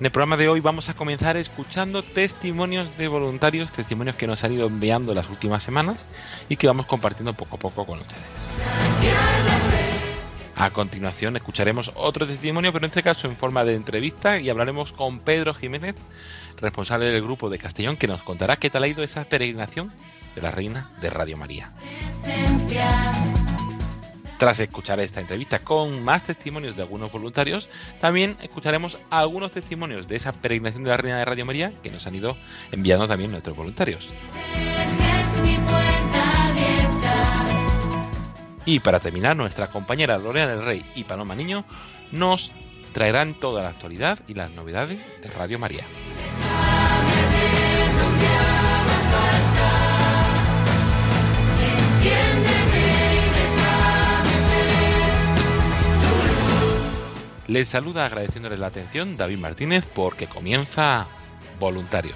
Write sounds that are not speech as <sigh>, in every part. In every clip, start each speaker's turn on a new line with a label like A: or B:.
A: En el programa de hoy vamos a comenzar escuchando testimonios de voluntarios, testimonios que nos han ido enviando las últimas semanas y que vamos compartiendo poco a poco con ustedes. A continuación escucharemos otro testimonio, pero en este caso en forma de entrevista y hablaremos con Pedro Jiménez, responsable del grupo de Castellón, que nos contará qué tal ha ido esa peregrinación de la Reina de Radio María. Tras escuchar esta entrevista con más testimonios de algunos voluntarios, también escucharemos algunos testimonios de esa peregrinación de la Reina de Radio María que nos han ido enviando también nuestros voluntarios. Y para terminar, nuestra compañera Lorena del Rey y Paloma Niño nos traerán toda la actualidad y las novedades de Radio María. Les saluda agradeciéndoles la atención David Martínez porque comienza Voluntarios.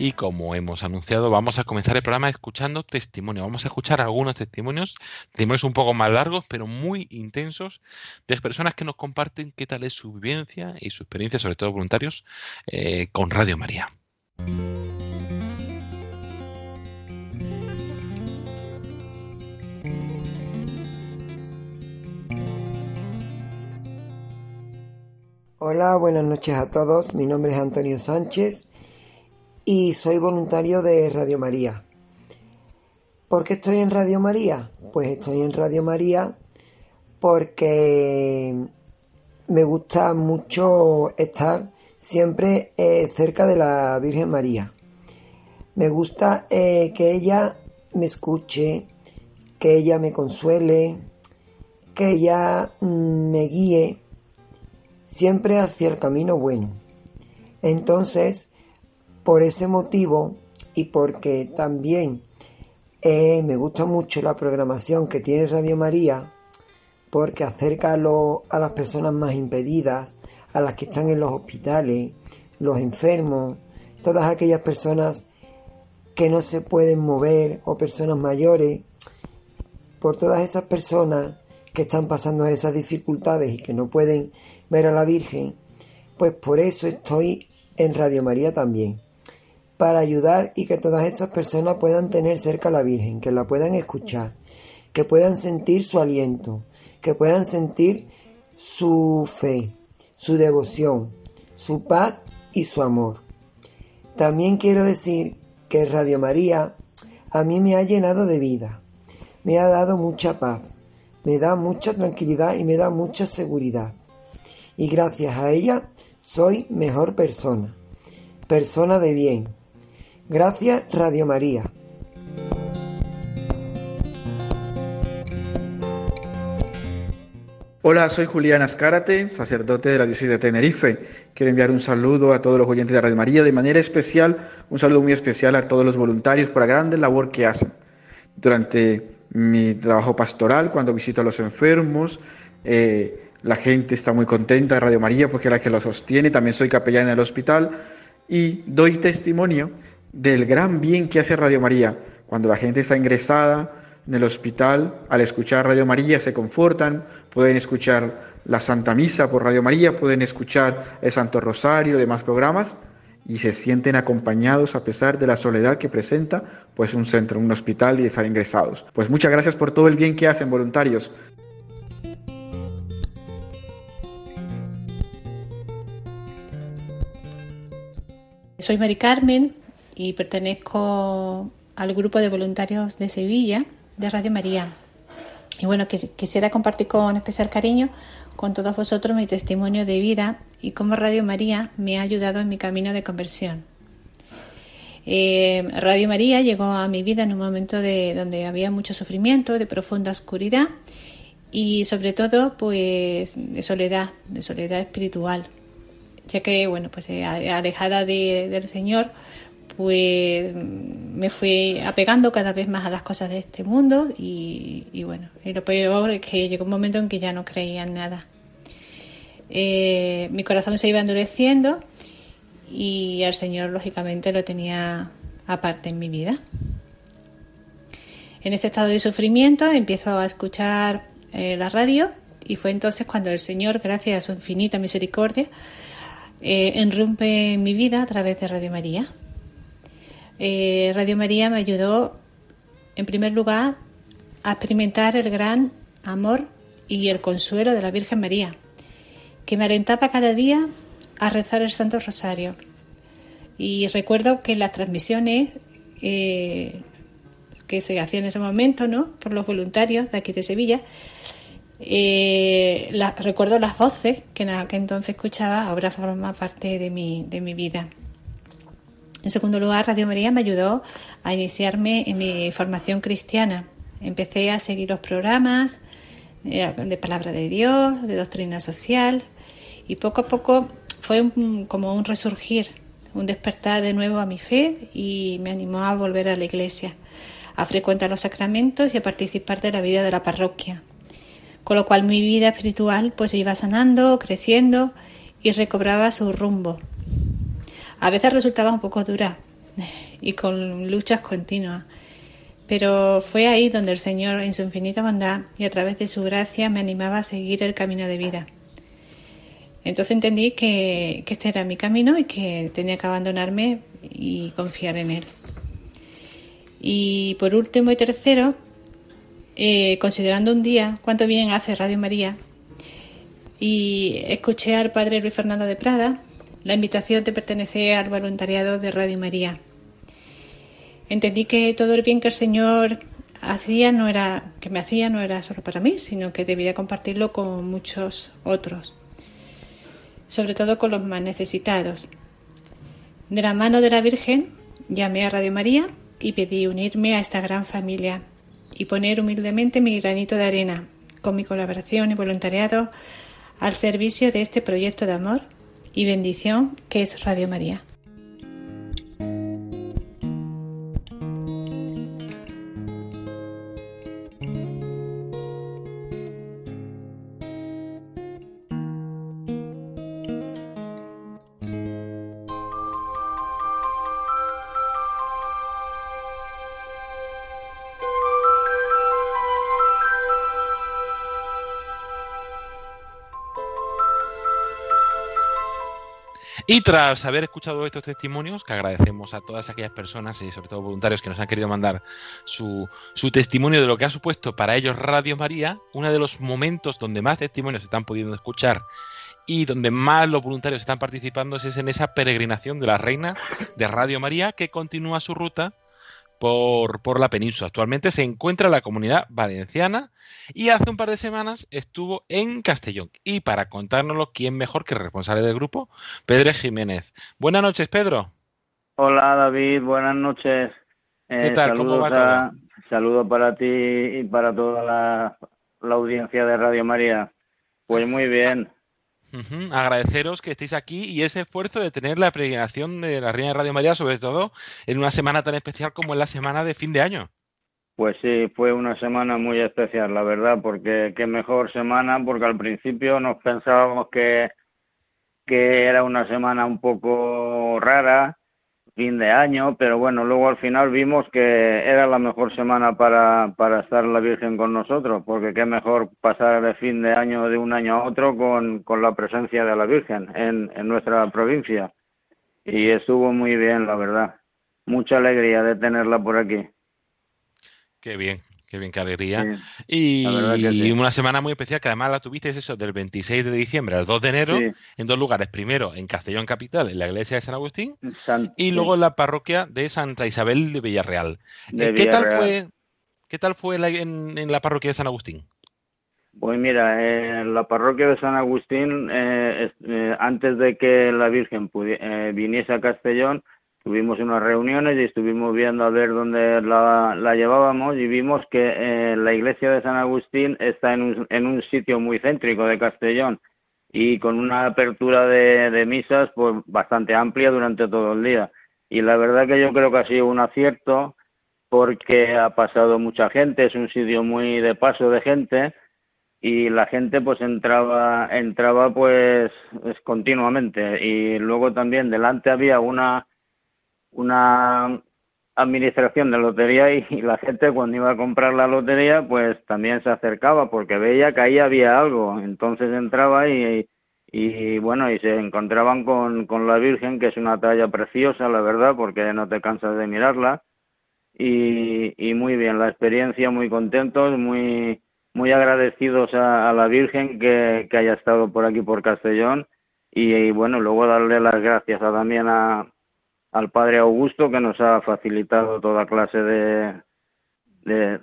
A: Y como hemos anunciado, vamos a comenzar el programa escuchando testimonios. Vamos a escuchar algunos testimonios, testimonios un poco más largos, pero muy intensos, de personas que nos comparten qué tal es su vivencia y su experiencia, sobre todo voluntarios, eh, con Radio María.
B: Hola, buenas noches a todos. Mi nombre es Antonio Sánchez y soy voluntario de Radio María. ¿Por qué estoy en Radio María? Pues estoy en Radio María porque me gusta mucho estar siempre eh, cerca de la Virgen María. Me gusta eh, que ella me escuche, que ella me consuele, que ella mm, me guíe siempre hacia el camino bueno. Entonces, por ese motivo y porque también eh, me gusta mucho la programación que tiene Radio María, porque acerca a, a las personas más impedidas, a las que están en los hospitales, los enfermos, todas aquellas personas que no se pueden mover o personas mayores, por todas esas personas que están pasando esas dificultades y que no pueden ver a la Virgen, pues por eso estoy en Radio María también, para ayudar y que todas estas personas puedan tener cerca a la Virgen, que la puedan escuchar, que puedan sentir su aliento, que puedan sentir su fe, su devoción, su paz y su amor. También quiero decir que Radio María a mí me ha llenado de vida, me ha dado mucha paz, me da mucha tranquilidad y me da mucha seguridad. Y gracias a ella soy mejor persona, persona de bien, Gracias Radio María.
C: Hola, soy Julián Azcárate, sacerdote de la diócesis de Tenerife. Quiero enviar un saludo a todos los oyentes de Radio María, de manera especial, un saludo muy especial a todos los voluntarios por la grande labor que hacen. Durante mi trabajo pastoral, cuando visito a los enfermos, eh, la gente está muy contenta de Radio María porque es la que lo sostiene. También soy capellán en el hospital y doy testimonio del gran bien que hace Radio María. Cuando la gente está ingresada en el hospital, al escuchar Radio María se confortan, pueden escuchar la Santa Misa por Radio María, pueden escuchar el Santo Rosario, demás programas y se sienten acompañados a pesar de la soledad que presenta pues un centro, un hospital y estar ingresados. Pues muchas gracias por todo el bien que hacen voluntarios.
D: Soy Mari Carmen y pertenezco al grupo de voluntarios de Sevilla de Radio María. Y bueno, quisiera compartir con especial cariño con todos vosotros mi testimonio de vida y cómo Radio María me ha ayudado en mi camino de conversión. Eh, Radio María llegó a mi vida en un momento de, donde había mucho sufrimiento, de profunda oscuridad y sobre todo pues de soledad, de soledad espiritual, ya que bueno pues eh, alejada de- del Señor pues me fui apegando cada vez más a las cosas de este mundo y, bueno, y lo peor es que llegó un momento en que ya no creía en nada. Eh, mi corazón se iba endureciendo y al Señor lógicamente lo tenía aparte en mi vida. En este estado de sufrimiento empiezo a escuchar eh, la radio y fue entonces cuando el Señor, gracias a su infinita misericordia, eh, enrumpe en mi vida a través de Radio María. Eh, Radio María me ayudó, en primer lugar, a experimentar el gran amor y el consuelo de la Virgen María, que me alentaba cada día a rezar el Santo Rosario. Y recuerdo que las transmisiones eh, que se hacían en ese momento, ¿no? Por los voluntarios de aquí de Sevilla, eh, recuerdo las voces que en aquel entonces escuchaba, ahora forma parte de mi, de mi vida. En segundo lugar, Radio María me ayudó a iniciarme en mi formación cristiana. Empecé a seguir los programas eh, de palabra de Dios, de doctrina social, y poco a poco fue un- como un resurgir, un despertar de nuevo a mi fe y me animó a volver a la iglesia, a frecuentar los sacramentos y a participar de la vida de la parroquia. Con lo cual mi vida espiritual pues iba sanando, creciendo y recobraba su rumbo. A veces resultaba un poco dura y con luchas continuas, pero fue ahí donde el Señor, en su infinita bondad y a través de su gracia, me animaba a seguir el camino de vida. Entonces entendí que, este era mi camino y que tenía que abandonarme y confiar en Él. Y por último y tercero, eh, considerando un día cuánto bien hace Radio María, y escuché al padre Luis Fernando de Prada la invitación de pertenecer al voluntariado de Radio María. Entendí que todo el bien que el Señor hacía no era que me hacía no era solo para mí, sino que debía compartirlo con muchos otros, sobre todo con los más necesitados. De la mano de la Virgen llamé a Radio María y pedí unirme a esta gran familia y poner humildemente mi granito de arena con mi colaboración y voluntariado al servicio de este proyecto de amor y bendición que es Radio María.
A: Y tras haber escuchado estos testimonios, que agradecemos a todas aquellas personas y sobre todo voluntarios que nos han querido mandar su, su testimonio de lo que ha supuesto para ellos Radio María, uno de los momentos donde más testimonios se están pudiendo escuchar y donde más los voluntarios están participando es en esa peregrinación de la Reina de Radio María que continúa su ruta por, por la península. Actualmente se encuentra en la comunidad valenciana y hace un par de semanas estuvo en Castellón. Y para contárnoslo, ¿quién mejor que el responsable del grupo? Pedro Jiménez. Buenas noches, Pedro.
E: Hola David, buenas noches.
A: ¿Qué
E: Eh,
A: tal? ¿Cómo va
E: a- saludos para ti y para toda la, la audiencia de Radio María. Pues muy bien.
A: Ujú, Agradeceros que estéis aquí y ese esfuerzo de tener la peregrinación de la Reina de Radio María, sobre todo en una semana tan especial como es la semana de fin de año.
E: Pues sí, fue una semana muy especial, la verdad, porque qué mejor semana, porque al principio nos pensábamos que era una semana un poco rara, fin de año, pero bueno, luego al final vimos que era la mejor semana para, para estar la Virgen con nosotros, porque qué mejor pasar el fin de año de un año a otro con, con la presencia de la Virgen en, en nuestra provincia. Y estuvo muy bien, la verdad. Mucha alegría de tenerla por aquí.
A: Qué bien, qué bien, qué alegría.
E: Sí.
A: Y,
E: que sí.
A: una semana muy especial que además la tuvisteis eso del 26 de diciembre al 2 de enero
E: Sí.
A: en dos lugares. Primero en Castellón Capital, en la iglesia de San Agustín,
E: San-
A: y luego en la parroquia de Santa Isabel de Villarreal.
E: De
A: Eh, ¿Qué tal fue, qué tal fue la- en, en la parroquia de San Agustín?
E: Pues mira, eh, en la parroquia de San Agustín, eh, es- eh, antes de que la Virgen eh, viniese a Castellón, tuvimos unas reuniones y estuvimos viendo a ver dónde la, llevábamos y vimos que eh, la iglesia de San Agustín está en un, en un sitio muy céntrico de Castellón y con una apertura de, de misas pues bastante amplia durante todo el día. Y la verdad que yo creo que ha sido un acierto porque ha pasado mucha gente, es un sitio muy de paso de gente y la gente pues entraba entraba pues es continuamente y luego también delante había una una administración de lotería y, la gente cuando iba a comprar la lotería pues también se acercaba porque veía que ahí había algo. Entonces entraba y, y bueno y se encontraban con, con la Virgen que es una talla preciosa la verdad porque no te cansas de mirarla. Y, y muy bien la experiencia muy contentos muy muy agradecidos a, la Virgen que, que haya estado por aquí por Castellón. Y, y, bueno luego darle las gracias a- también a, al Padre Augusto que nos ha facilitado toda clase de, de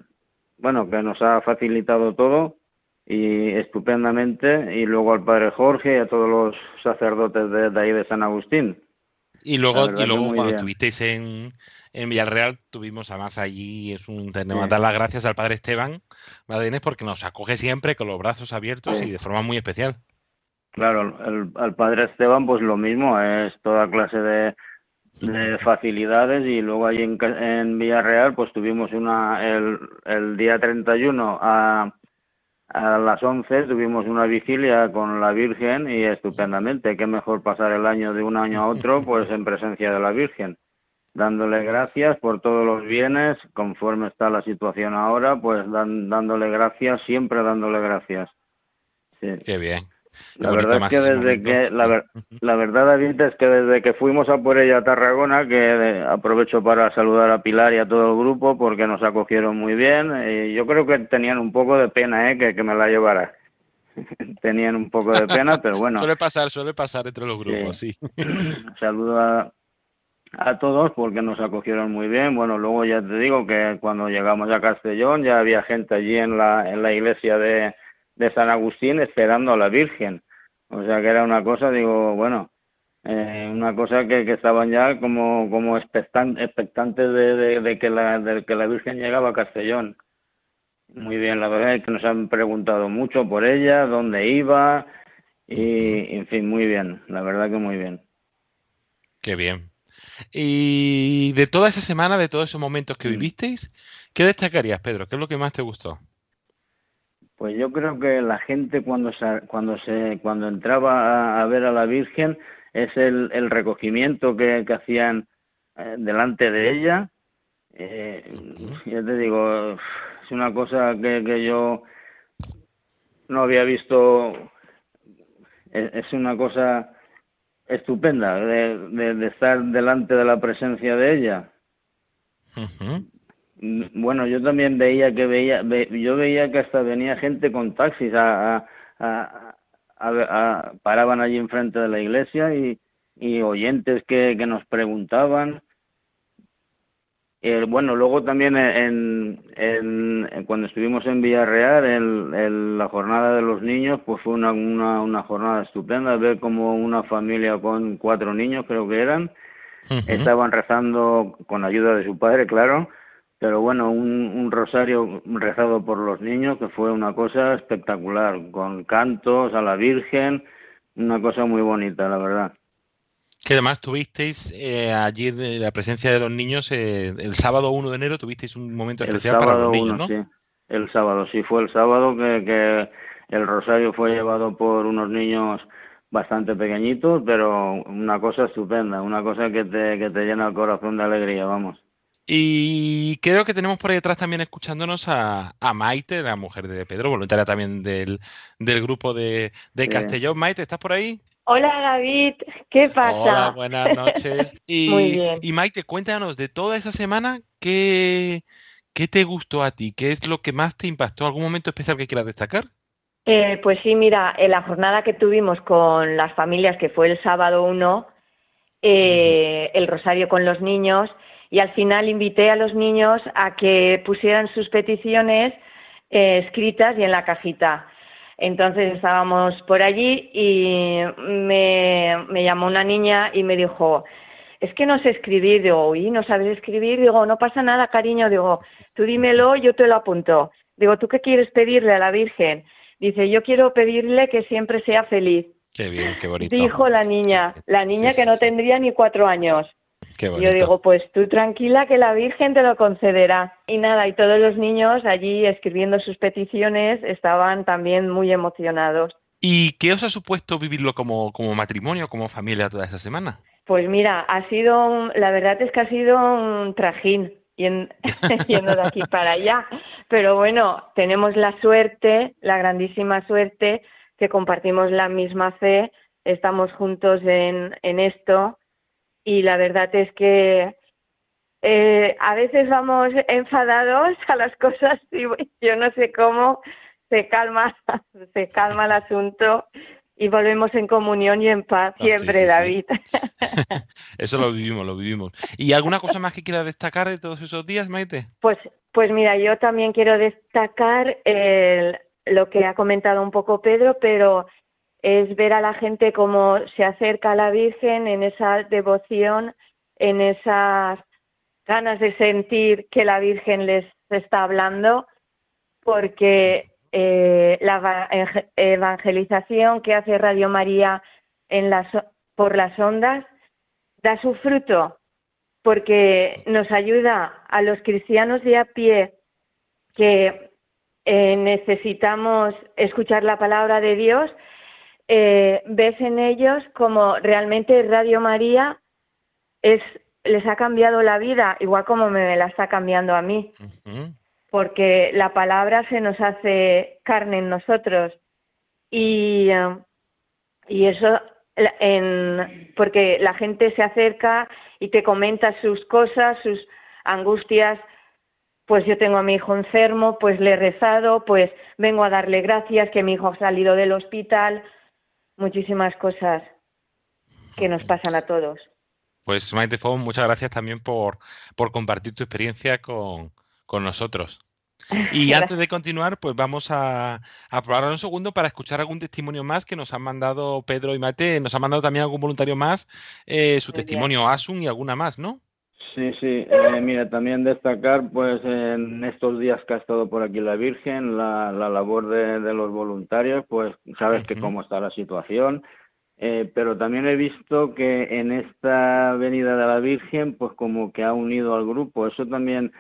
E: bueno que nos ha facilitado todo y estupendamente y luego al Padre Jorge y a todos los sacerdotes de, de ahí de San Agustín
A: Y luego, y luego cuando
E: bien.
A: estuvisteis en, en Villarreal, tuvimos además allí, es un tenemos
E: Sí.
A: dar las gracias al padre Esteban porque nos acoge siempre con los brazos abiertos
E: Sí.
A: y de forma muy especial.
E: Claro, el, al padre Esteban pues lo mismo, es toda clase de, de facilidades y luego allí en, en Villarreal pues tuvimos una, el, el día 31 a, a las 11 tuvimos una vigilia con la Virgen y estupendamente, qué mejor pasar el año de un año a otro <laughs> pues en presencia de la Virgen, dándole gracias por todos los bienes, conforme está la situación ahora, pues dan- dándole gracias, siempre dándole gracias. Sí.
A: Qué bien.
E: La verdad es que desde que la, ver- la verdad David es que desde que fuimos a por ella a Tarragona que eh, aprovecho para saludar a Pilar y a todo el grupo porque nos acogieron muy bien y yo creo que tenían un poco de pena eh que, que me la llevara. <laughs> Tenían un poco de pena pero bueno.
A: Suele pasar, suele pasar entre los grupos, sí. <laughs>
E: saludo a, a todos porque nos acogieron muy bien. Bueno, luego ya te digo que cuando llegamos a Castellón ya había gente allí en la, en la iglesia de, de San Agustín esperando a la Virgen. O sea que era una cosa, digo, bueno, eh, una cosa que, que estaban ya como, como expectan- expectantes de, de, de que la, de que la Virgen llegaba a Castellón. Muy bien, la verdad es que nos han preguntado mucho por ella, dónde iba y, en fin, muy bien, la verdad que muy bien.
A: Qué bien. Y de toda esa semana, de todos esos momentos
E: Mm.
A: que vivisteis, ¿qué destacarías, Pedro? ¿Qué es lo que más te gustó?
E: Pues yo creo que la gente cuando se, cuando se cuando entraba a, ver a la Virgen es el, el recogimiento que, que hacían eh, delante de ella. Eh, ya te digo, es una cosa que, que yo no había visto. Es, una cosa estupenda de, de, estar delante de la presencia de ella. Bueno, yo también veía que veía, ve- yo veía que hasta venía gente con taxis a, a- a- paraban allí enfrente de la iglesia y, y oyentes que, que nos preguntaban. Eh, bueno, luego también en, en- en- cuando estuvimos en Villarreal, el- el- la jornada de los niños, pues fue una, una, una jornada estupenda, ver como una familia con cuatro niños, creo que eran, estaban rezando con ayuda de su padre, claro, pero bueno, un, un rosario rezado por los niños que fue una cosa espectacular, con cantos a la Virgen, una cosa muy bonita, la verdad.
A: Que además tuvisteis eh, allí la presencia de los niños eh, el sábado 1 de enero tuvisteis un momento
E: El
A: especial para
E: sábado
A: los niños, ¿no?
E: sí. El sábado, sí, fue el sábado que, que el rosario fue llevado por unos niños bastante pequeñitos, pero una cosa estupenda, una cosa que te, que te llena el corazón de alegría, vamos.
A: Y creo que tenemos por ahí detrás también escuchándonos a, a Maite, la mujer de Pedro, voluntaria también del, del grupo de, de
E: Sí.
A: Castellón. Maite, ¿estás por ahí?
F: Hola David, ¿qué pasa?
A: Hola, buenas noches. <laughs> Y,
F: Muy bien.
A: y Maite, cuéntanos de toda esa semana, ¿qué, qué te gustó a ti? ¿Qué es lo que más te impactó? ¿Algún momento especial que quieras destacar?
F: Eh, pues sí, mira, en la jornada que tuvimos con las familias, que fue el sábado 1, eh, el rosario con los niños, y al final invité a los niños a que pusieran sus peticiones eh, escritas y en la cajita. Entonces estábamos por allí y me, me llamó una niña y me dijo, es que no sé escribir, digo, uy, no sabes escribir, digo, no pasa nada, cariño, digo, tú dímelo, yo te lo apunto. Digo, ¿tú qué quieres pedirle a la Virgen? Dice, yo quiero pedirle que siempre sea feliz.
A: Qué bien, qué bonito.
F: Dijo la niña, la niña
A: Sí,
F: que
A: sí,
F: no
A: sí.
F: tendría ni cuatro años.
A: Qué
F: Yo digo, pues tú tranquila que la Virgen te lo concederá. Y nada, y todos los niños allí escribiendo sus peticiones estaban también muy emocionados.
A: ¿Y qué os ha supuesto vivirlo como, como matrimonio, como familia toda esa semana?
F: Pues mira, ha sido, un- la verdad es que ha sido un trajín yen- <laughs> yendo de aquí para allá. Pero bueno, tenemos la suerte, la grandísima suerte, que compartimos la misma fe, estamos juntos en, en esto y la verdad es que eh, a veces vamos enfadados a las <laughs> cosas y yo no sé cómo se calma, <laughs> se calma el asunto y volvemos en comunión y en paz
A: Ah,
F: siempre,
A: sí, sí.
F: David. <laughs>
A: Eso lo vivimos, lo vivimos. ¿Y alguna cosa más que quieras destacar de todos esos días, Maite?
F: Pues, pues mira, yo también quiero destacar el- lo que ha comentado un poco Pedro, pero es ver a la gente cómo se acerca a la Virgen en esa devoción, en esas ganas de sentir que la Virgen les está hablando, porque eh, la evangelización que hace Radio María por las ondas da su fruto porque nos ayuda a los cristianos de a pie que eh, necesitamos escuchar la palabra de Dios, eh, ves en ellos como realmente Radio María es, les ha cambiado la vida, igual como me la está cambiando a mí, porque la palabra se nos hace carne en nosotros y, eh, y eso en, porque la gente se acerca y te comenta sus cosas, sus angustias. Pues yo tengo a mi hijo enfermo, pues le he rezado, pues vengo a darle gracias que mi hijo ha salido del hospital. Muchísimas cosas que nos pasan a todos.
A: Pues Maite Fon, muchas gracias también por, por compartir tu experiencia con, con nosotros. <laughs> Y antes de continuar, pues vamos a, a probar un segundo para escuchar algún testimonio más que nos han mandado Pedro y Maite. Nos han mandado también algún voluntario más, eh, su
F: Muy bien.
A: testimonio Asun y alguna más, ¿no?
E: Sí, sí, eh, mira, también destacar, pues, en estos días que ha estado por aquí la Virgen, la, la labor de, de los voluntarios, pues, sabes que cómo está la situación, eh, pero también he visto que en esta venida de la Virgen, pues, como que ha unido al grupo, eso también,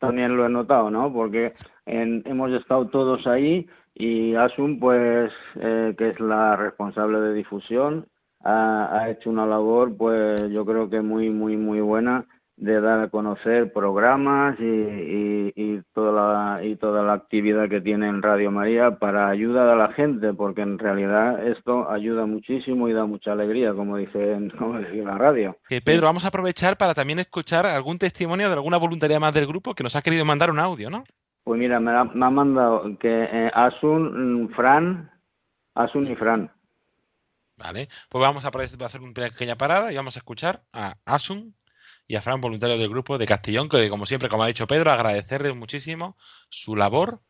E: también lo he notado, ¿no? Porque en- hemos estado todos ahí y Asun, pues, eh, que es la responsable de difusión, ha, ha hecho una labor, pues, yo creo que muy, muy, muy buena de dar a conocer programas y, y, y toda la, y toda la actividad que tiene en Radio María para ayuda a la gente, porque en realidad esto ayuda muchísimo y da mucha alegría, como dice, en- <laughs> como dice la radio.
A: Eh, Pedro, vamos a aprovechar para también escuchar algún testimonio de alguna voluntaria más del grupo que nos ha querido mandar un audio, ¿no?
E: Pues mira, me ha, me ha mandado que eh, Asun, mm, Fran, Asun y Fran.
A: Vale, pues vamos a hacer una pequeña parada y vamos a escuchar a Asun y a Fran, voluntario del grupo de Castellón, que como siempre, como ha dicho Pedro, agradecerles muchísimo su labor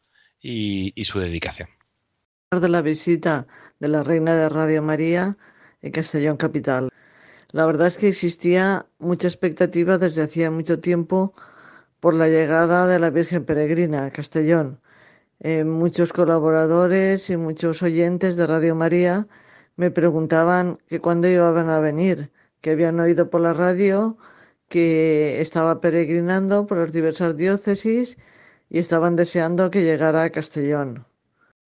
A: y, su dedicación.
G: de la visita de la Reina de Radio María en Castellón Capital. La verdad es que existía mucha expectativa desde hacía mucho tiempo por la llegada de la Virgen Peregrina a Castellón. Eh, muchos colaboradores y muchos oyentes de Radio María me preguntaban que cuándo iban a venir, que habían oído por la radio que estaba peregrinando por las diversas diócesis y estaban deseando que llegara a Castellón.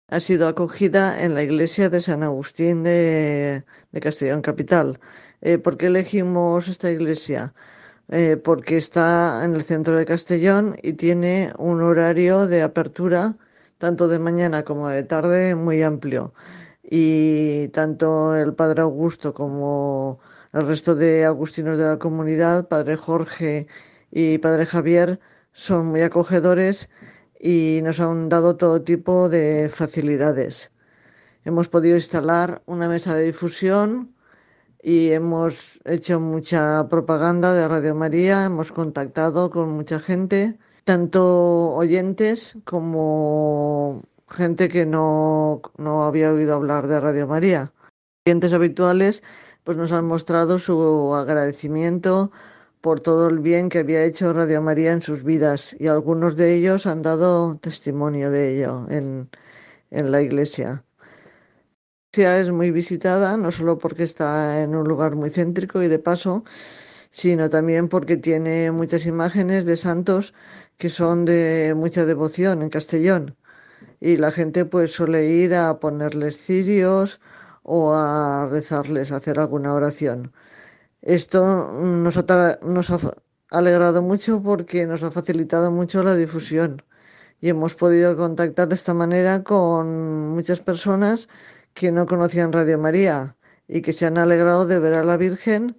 G: Ha sido acogida en la iglesia de San Agustín de, de Castellón Capital. Eh, ¿Por qué elegimos esta iglesia? Eh, porque está en el centro de Castellón y tiene un horario de apertura tanto de mañana como de tarde muy amplio. Y tanto el padre Augusto como el resto de agustinos de la comunidad, padre Jorge y padre Javier, son muy acogedores y nos han dado todo tipo de facilidades. Hemos podido instalar una mesa de difusión y hemos hecho mucha propaganda de Radio María, hemos contactado con mucha gente, tanto oyentes como gente que no, no había oído hablar de Radio María. Oyentes habituales pues nos han mostrado su agradecimiento por todo el bien que había hecho Radio María en sus vidas y algunos de ellos han dado testimonio de ello en, en la iglesia. La iglesia es muy visitada no solo porque está en un lugar muy céntrico y de paso, sino también porque tiene muchas imágenes de santos que son de mucha devoción en Castellón y la gente pues suele ir a ponerles cirios o a rezarles, a hacer alguna oración. Esto nos ha, nos ha alegrado mucho porque nos ha facilitado mucho la difusión y hemos podido contactar de esta manera con muchas personas que no conocían Radio María y que se han alegrado de ver a la Virgen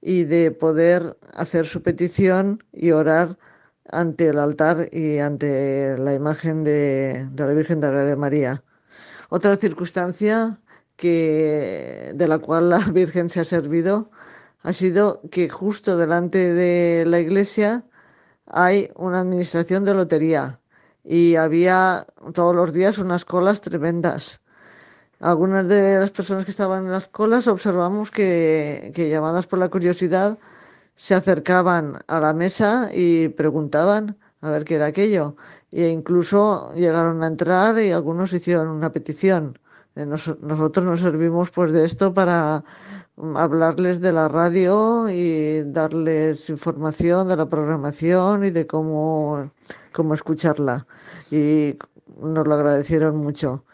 G: y de poder hacer su petición y orar ante el altar y ante la imagen de, de la Virgen de Radio María. Otra circunstancia que, de la cual la <laughs> Virgen se ha servido ha sido que justo delante de la iglesia hay una administración de lotería y había todos los días unas colas tremendas. Algunas de las personas que estaban en las colas observamos que, que llamadas por la curiosidad se acercaban a la mesa y preguntaban a ver qué era aquello. E incluso llegaron a entrar y algunos hicieron una petición. Nos- nosotros nos servimos pues de esto para mm, hablarles de la radio y darles información de la programación y de cómo, cómo escucharla. Y nos lo agradecieron mucho.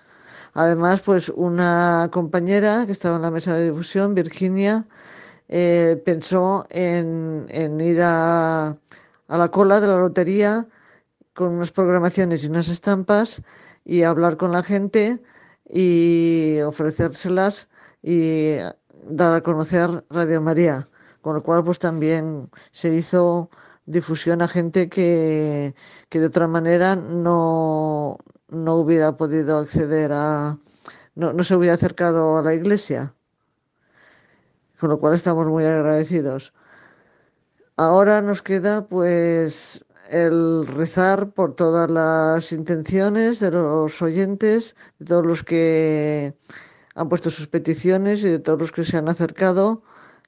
G: Además, pues una compañera que estaba en la mesa de difusión, Virginia, eh, pensó en, en ir a, a la cola de la lotería con unas programaciones y unas estampas y hablar con la gente y ofrecérselas y dar a conocer Radio María, con lo cual pues también se hizo difusión a gente que, que de otra manera no, no hubiera podido acceder a, no, no se hubiera acercado a la iglesia, con lo cual estamos muy agradecidos. Ahora nos queda pues el rezar por todas las intenciones de los oyentes, de todos los que han puesto sus peticiones y de todos los que se han acercado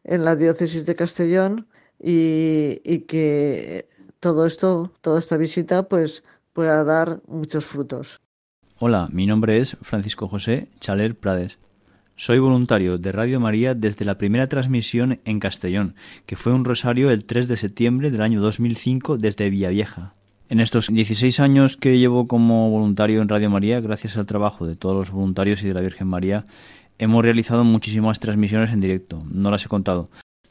G: en la diócesis de Castellón y, que todo esto, toda esta visita, pues pueda dar muchos frutos.
H: Hola, mi nombre es Francisco José Chaler Prades. Soy voluntario de Radio María desde la primera transmisión en Castellón, que fue un rosario el 3 de septiembre del año 2005 desde Villavieja. En estos 16 años que llevo como voluntario en Radio María, gracias al trabajo de todos los voluntarios y de la Virgen María, hemos realizado muchísimas transmisiones en directo, no las he contado.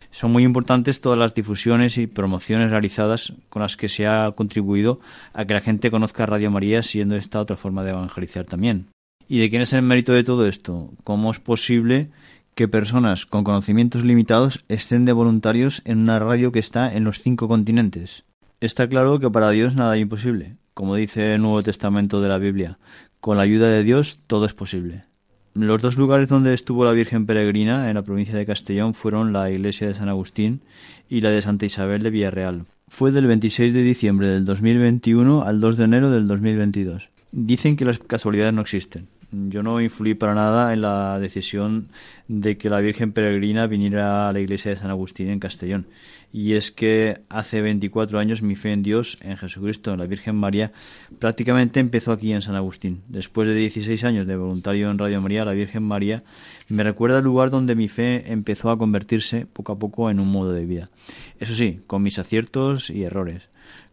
H: Son muy importantes todas las difusiones y promociones realizadas con las que se ha contribuido a que la gente conozca Radio María, siendo esta otra forma de evangelizar también. ¿Y de quién es el mérito de todo esto? ¿Cómo es posible que personas con conocimientos limitados estén de voluntarios en una radio que está en los cinco continentes? Está claro que para Dios nada es imposible. Como dice el Nuevo Testamento de la Biblia, con la ayuda de Dios todo es posible. Los dos lugares donde estuvo la Virgen Peregrina en la provincia de Castellón fueron la iglesia de San Agustín y la de Santa Isabel de Villarreal. Fue del 26 de diciembre del 2021 al 2 de enero del 2022. Dicen que las casualidades no existen. Yo no influí para nada en la decisión de que la Virgen Peregrina viniera a la iglesia de San Agustín en Castellón. Y es que hace 24 años mi fe en Dios, en Jesucristo, en la Virgen María, prácticamente empezó aquí en San Agustín. Después de 16 años de voluntario en Radio María, la Virgen María me recuerda el lugar donde mi fe empezó a convertirse poco a poco en un modo de vida. Eso sí, con mis aciertos y errores.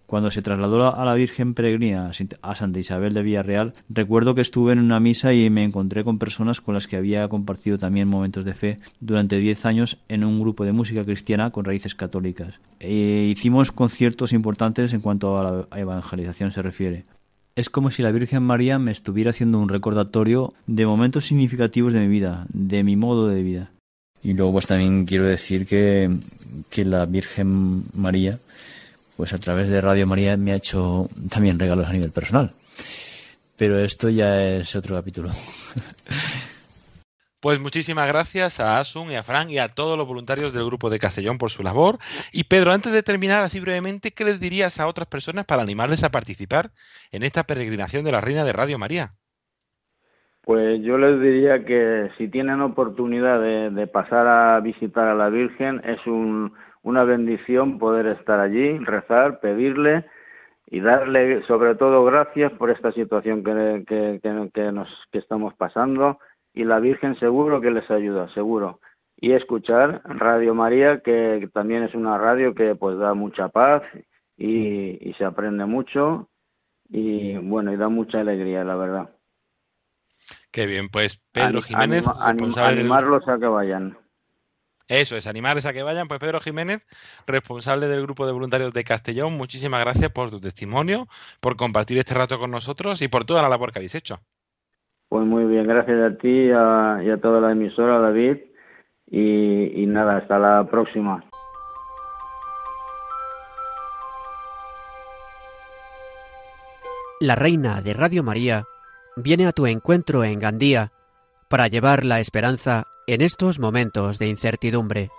H: Cuando se trasladó a la Virgen Peregrina a Santa Isabel de Villarreal, recuerdo que estuve en una misa y me encontré con personas con las que había compartido también momentos de fe durante 10 años en un grupo de música cristiana con raíces católicas. E hicimos conciertos importantes en cuanto a la evangelización se refiere. Es como si la Virgen María me estuviera haciendo un recordatorio de momentos significativos de mi vida, de mi modo de vida. Y luego pues también quiero decir que, que la Virgen María pues a través de Radio María me ha hecho también regalos a nivel personal. Pero esto ya es otro capítulo.
A: Pues muchísimas gracias a Asun y a Fran y a todos los voluntarios del grupo de Castellón por su labor. Y Pedro, antes de terminar así brevemente, ¿qué les dirías a otras personas para animarles a participar en esta peregrinación de la Reina de Radio María?
E: Pues yo les diría que si tienen oportunidad de, de pasar a visitar a la Virgen, es un, una bendición poder estar allí, rezar, pedirle y darle sobre todo gracias por esta situación que, que, que, que nos que estamos pasando y la Virgen seguro que les ayuda, seguro. Y escuchar Radio María, que también es una radio que pues da mucha paz y, y se aprende mucho y bueno, y da mucha alegría, la verdad.
A: Qué bien, pues Pedro Jiménez,
E: Anima- animarlos a que vayan.
A: Eso es, animarles a que vayan. Pues Pedro Jiménez, responsable del grupo de voluntarios de Castellón, muchísimas gracias por tu testimonio, por compartir este rato con nosotros y por toda la labor que habéis hecho.
E: Pues muy bien, gracias a ti y a, y a toda la emisora, David. Y, y nada, hasta la próxima.
I: La Reina de Radio María viene a tu encuentro en Gandía para llevar la esperanza en estos momentos de incertidumbre.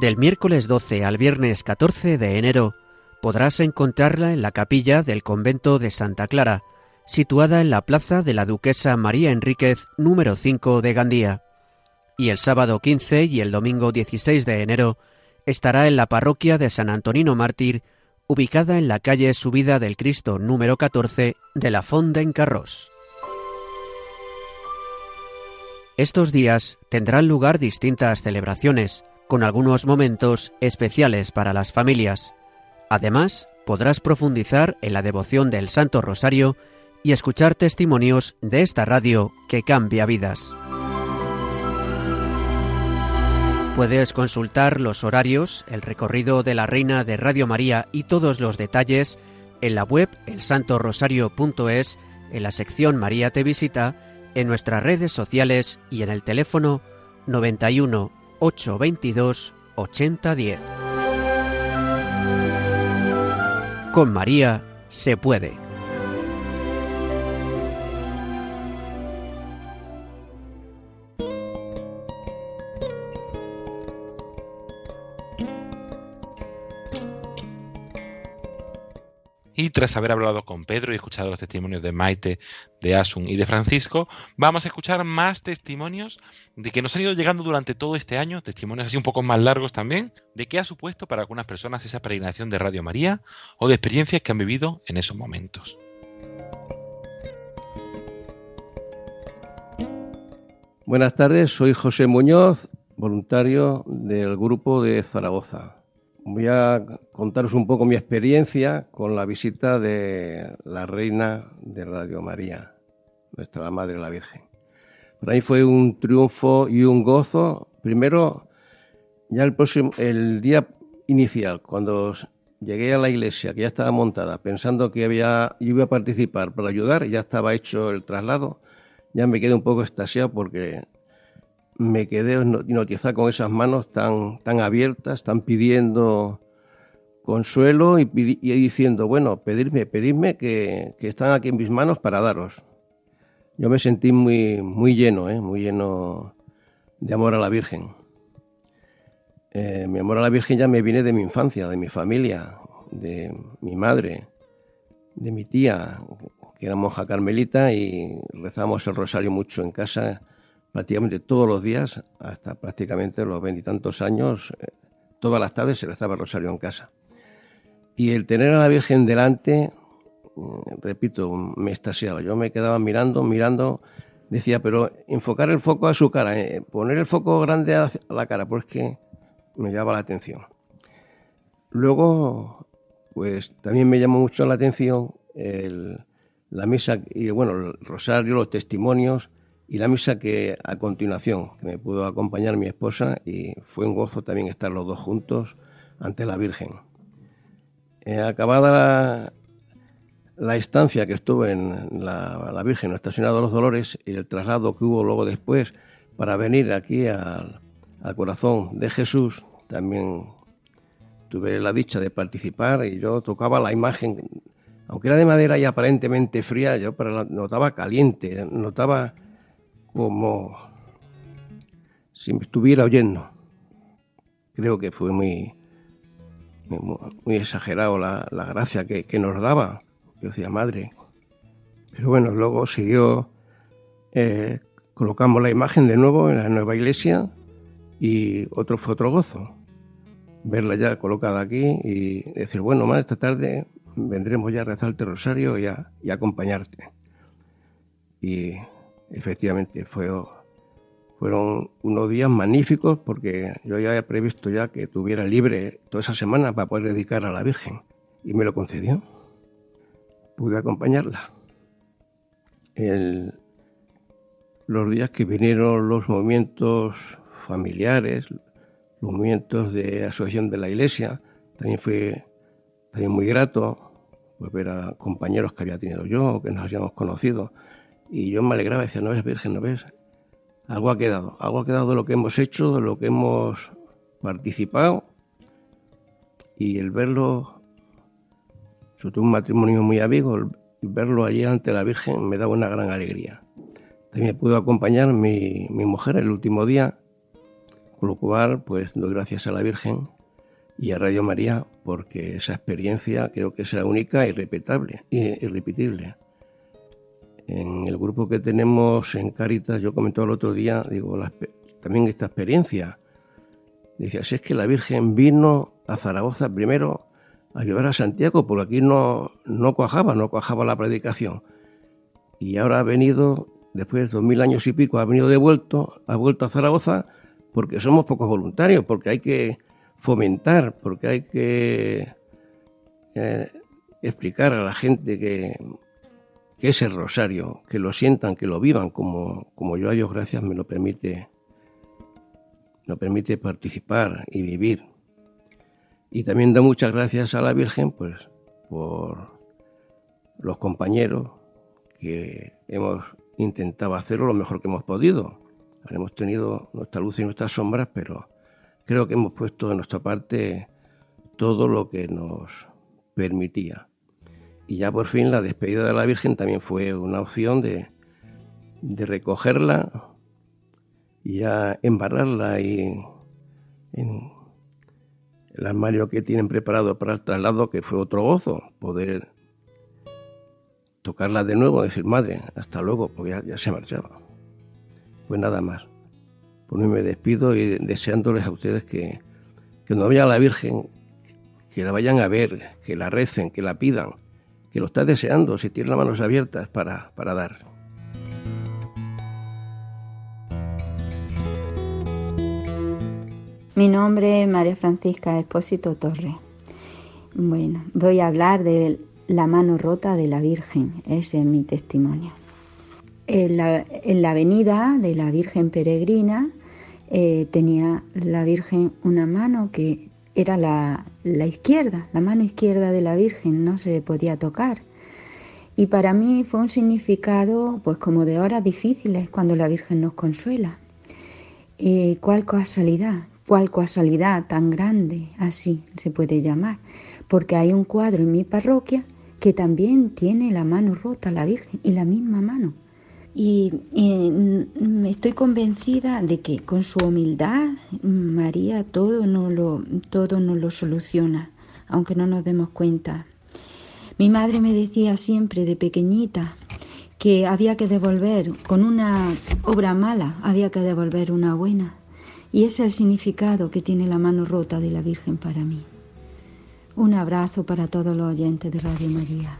I: Del miércoles 12 al viernes 14 de enero podrás encontrarla en la capilla del convento de Santa Clara, situada en la plaza de la Duquesa María Enríquez número 5 de Gandía. Y el sábado 15 y el domingo 16 de enero estará en la parroquia de San Antonino Mártir, ubicada en la calle Subida del Cristo número 14 de la Fonda en Carros. Estos días tendrán lugar distintas celebraciones, con algunos momentos especiales para las familias. Además, podrás profundizar en la devoción del Santo Rosario y escuchar testimonios de esta radio que cambia vidas. Puedes consultar los horarios, el recorrido de la Reina de Radio María y todos los detalles en la web elsantorosario.es, en la sección María te visita, en nuestras redes sociales y en el teléfono 91 822 8010. Con María se puede.
A: Tras haber hablado con Pedro y escuchado los testimonios de Maite, de Asun y de Francisco, vamos a escuchar más testimonios de que nos han ido llegando durante todo este año, testimonios así un poco más largos también, de qué ha supuesto para algunas personas esa peregrinación de Radio María o de experiencias que han vivido en esos momentos.
J: Buenas tardes, soy José Muñoz, voluntario del grupo de Zaragoza. Voy a contaros un poco mi experiencia con la visita de la Reina de Radio María, nuestra Madre la Virgen. Para mí fue un triunfo y un gozo. Primero, ya el próximo, el día inicial, cuando llegué a la iglesia, que ya estaba montada, pensando que había, yo iba a participar para ayudar, ya estaba hecho el traslado, ya me quedé un poco extasiado porque me quedé hipnotizado con esas manos tan, tan abiertas, tan pidiendo consuelo y, y diciendo, bueno, pedirme, pedirme que, que están aquí en mis manos para daros. Yo me sentí muy, muy lleno, ¿eh? muy lleno de amor a la Virgen. Eh, mi amor a la Virgen ya me viene de mi infancia, de mi familia, de mi madre, de mi tía, que era monja carmelita y rezábamos el rosario mucho en casa, prácticamente todos los días, hasta prácticamente los veintitantos años, eh, todas las tardes se rezaba el rosario en casa. Y el tener a la Virgen delante, mm, repito, me extasiaba. Yo me quedaba mirando, mirando, decía, pero enfocar el foco a su cara, eh, poner el foco grande a la cara, pues que me llamaba la atención. Luego, pues también me llamó mucho la atención la misa y bueno, el rosario, los testimonios y la misa que a continuación, que me pudo acompañar mi esposa y fue un gozo también estar los dos juntos ante la Virgen. Eh, acabada la, estancia que estuve en la, la Virgen Señora de los Dolores y el traslado que hubo luego después para venir aquí al, al corazón de Jesús, también tuve la dicha de participar y yo tocaba la imagen aunque era de madera y aparentemente fría, yo notaba caliente, notaba como si me estuviera oyendo. Creo que fue muy, muy, exagerado la, la gracia que, que, nos daba. Yo decía, madre. Pero bueno, luego siguió, eh, colocamos la imagen de nuevo en la nueva iglesia y otro fue otro gozo. Verla ya colocada aquí y decir, bueno, más esta tarde vendremos ya a rezarte rosario y a, y acompañarte. Y efectivamente fue, fueron unos días magníficos porque yo ya había previsto ya que tuviera libre toda esa semana para poder dedicar a la Virgen y me lo concedió. Pude acompañarla. El, los días que vinieron los movimientos familiares, los movimientos de asociación de la iglesia, también fue también muy grato pues ver a compañeros que había tenido yo, que nos habíamos conocido. Y yo me alegraba, decía, no ves, Virgen, no ves. Algo ha quedado, algo ha quedado de lo que hemos hecho, de lo que hemos participado. Y el verlo, sobre todo un matrimonio muy amigo, el verlo allí ante la Virgen me daba una gran alegría. También pudo acompañar mi, mi mujer el último día, con lo cual, pues doy gracias a la Virgen y a Radio María porque esa experiencia creo que es la única irrepetible, irrepetible. En el grupo que tenemos en Cáritas, yo comentaba el otro día, digo, también esta experiencia. Decía, si es que la Virgen vino a Zaragoza primero a llevar a Santiago, porque aquí no, no cuajaba, no cuajaba la predicación. Y ahora ha venido, después de dos mil años y pico, ha venido de vuelto, ha vuelto a Zaragoza, porque somos pocos voluntarios, porque hay que fomentar, porque hay que eh, explicar a la gente que, que, es el rosario, que lo sientan, que lo vivan, como, como yo a Dios gracias me lo permite, me permite participar y vivir. Y también da muchas gracias a la Virgen, pues, por los compañeros que hemos intentado hacerlo lo mejor que hemos podido. Hemos tenido nuestra luz y nuestras sombras, pero creo que hemos puesto de nuestra parte todo lo que nos permitía. Y ya por fin la despedida de la Virgen también fue una opción de, de recogerla y ya embarrarla ahí en el armario que tienen preparado para el traslado, que fue otro gozo, poder tocarla de nuevo decir, madre, hasta luego, porque ya, ya se marchaba. Pues nada más. Por mí me despido y deseándoles a ustedes que, que no vaya a la Virgen, que la vayan a ver, que la recen, que la pidan, que lo está deseando, si tiene las manos abiertas para, para dar.
K: Mi nombre es María Francisca Espósito Torres. Bueno, voy a hablar de la mano rota de la Virgen, ese es mi testimonio. En la, en la avenida de la Virgen Peregrina eh, tenía la Virgen una mano que era la, la izquierda, la mano izquierda de la Virgen, no se podía tocar. Y para mí fue un significado pues como de horas difíciles cuando la Virgen nos consuela. Eh, ¿Cuál casualidad? ¿Cuál casualidad tan grande? Así se puede llamar. Porque hay un cuadro en mi parroquia que también tiene la mano rota la Virgen y la misma mano. Y, estoy convencida de que con su humildad María todo no lo, todo nos lo soluciona, aunque no nos demos cuenta. Mi madre me decía siempre de pequeñita que había que devolver, con una obra mala, había que devolver una buena. Y ese es el significado que tiene la mano rota de la Virgen para mí. Un abrazo para todos los oyentes de Radio María.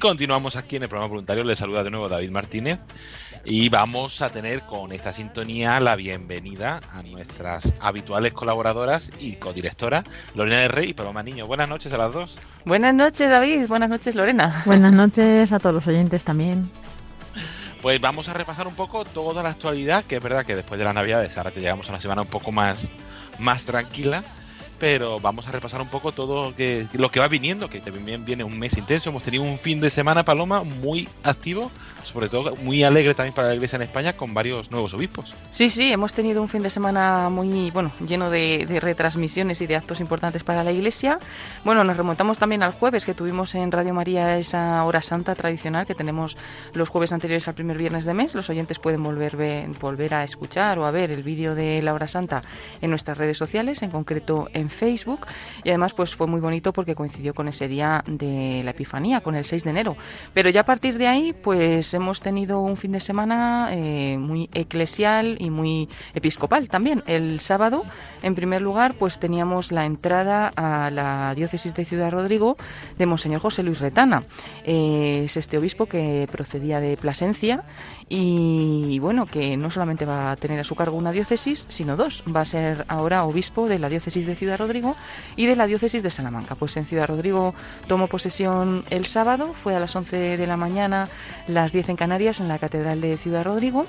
A: Continuamos aquí en el programa voluntario. Les saluda de nuevo David Martínez. Y vamos a tener con esta sintonía la bienvenida a nuestras habituales colaboradoras y codirectoras, Lorena del Rey y Paloma Niño. Buenas noches a las dos.
L: Buenas noches, David. Buenas noches, Lorena.
M: Buenas noches a todos los oyentes también.
A: Pues vamos a repasar un poco toda la actualidad, que es verdad que después de las navidades ahora te llegamos a una semana un poco más, más tranquila, pero vamos a repasar un poco todo que, lo que va viniendo, que también viene un mes intenso. Hemos tenido un fin de semana, Paloma, muy activo, sobre todo muy alegre también para la iglesia en España, con varios nuevos obispos.
L: Sí, sí, hemos tenido un fin de semana muy, bueno, lleno de, de retransmisiones y de actos importantes para la iglesia. Bueno, nos remontamos también al jueves que tuvimos en Radio María esa hora santa tradicional que tenemos los jueves anteriores al primer viernes de mes. Los oyentes pueden volver, ve- volver a escuchar o a ver el vídeo de la hora santa en nuestras redes sociales, en concreto en Facebook. Y además, pues fue muy bonito porque coincidió con ese día de la Epifanía, con el 6 de enero. Pero ya a partir de ahí, pues hemos tenido un fin de semana eh, muy eclesial y muy episcopal también. El sábado, en primer lugar, pues teníamos la entrada a la diócesis de Ciudad Rodrigo de Monseñor José Luis Retana. Eh, es este obispo que procedía de Plasencia y bueno, que no solamente va a tener a su cargo una diócesis, sino dos. Va a ser ahora obispo de la diócesis de Ciudad Rodrigo y de la diócesis de Salamanca. Pues en Ciudad Rodrigo tomó posesión el sábado, fue a las 11 de la mañana, las 10 en Canarias, en la Catedral de Ciudad Rodrigo.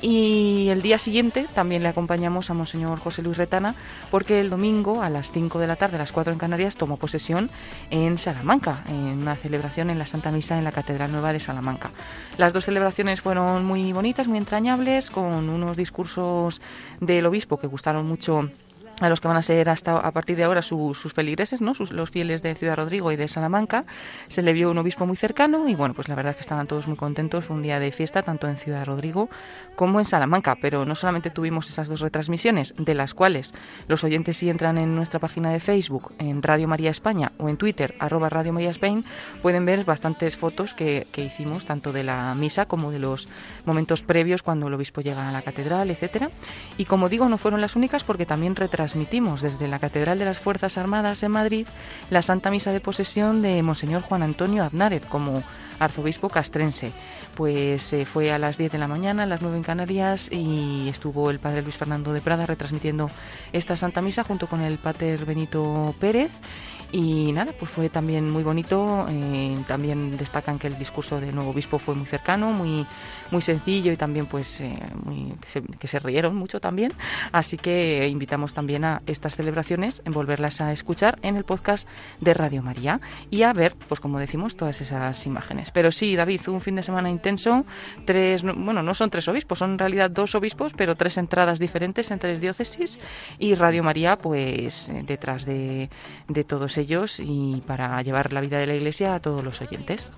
L: Y el día siguiente también le acompañamos a Monseñor José Luis Retana, porque el domingo a las 5 de la tarde, a las 4 en Canarias, tomó posesión en Salamanca, en una celebración en la Santa Misa en la Catedral Nueva de Salamanca. Las dos celebraciones fueron muy bonitas, muy entrañables, con unos discursos del obispo que gustaron mucho a los que van a ser hasta a partir de ahora su- sus feligreses, ¿no? Sus, los fieles de Ciudad Rodrigo y de Salamanca. Se le vio un obispo muy cercano y bueno, pues la verdad es que estaban todos muy contentos. Fue un día de fiesta tanto en Ciudad Rodrigo como en Salamanca. Pero no solamente tuvimos esas dos retransmisiones, de las cuales los oyentes si entran en nuestra página de Facebook, en Radio María España o en Twitter, arroba Radio María Spain, pueden ver bastantes fotos que, que hicimos, tanto de la misa como de los momentos previos cuando el obispo llega a la catedral, etcétera. Y como digo, no fueron las únicas porque también retransmitimos desde la Catedral de las Fuerzas Armadas en Madrid la Santa Misa de posesión de Monseñor Juan Antonio Aznárez como arzobispo castrense. Pues eh, fue a las 10 de la mañana, a las 9 en Canarias, y estuvo el padre Luis Fernando de Prada retransmitiendo esta Santa Misa junto con el pater Benito Pérez. Y nada, pues fue también muy bonito. eh, también destacan que el discurso del nuevo obispo fue muy cercano, muy, muy sencillo y también pues eh, muy- que, se, rieron mucho también. Así que invitamos también a estas celebraciones en volverlas a escuchar en el podcast de Radio María y a ver, pues como decimos, todas esas imágenes. Pero sí, David, un fin de semana intenso. Tres, no- bueno, no son tres obispos, son en realidad dos obispos, pero tres entradas diferentes en tres diócesis y Radio María, pues eh, detrás de, de todos ellos y para llevar la vida de la Iglesia a todos los oyentes.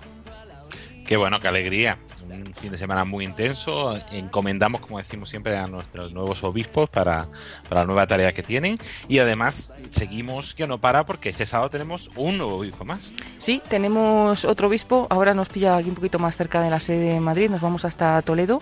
A: Qué bueno, qué alegría. Un fin de semana muy intenso. Encomendamos, como decimos siempre, a nuestros nuevos obispos para, para la nueva tarea que tienen. Y además, seguimos que no para porque este sábado tenemos un nuevo obispo más.
L: Sí, tenemos otro obispo. Ahora nos pilla aquí un poquito más cerca de la sede de Madrid. Nos vamos hasta Toledo.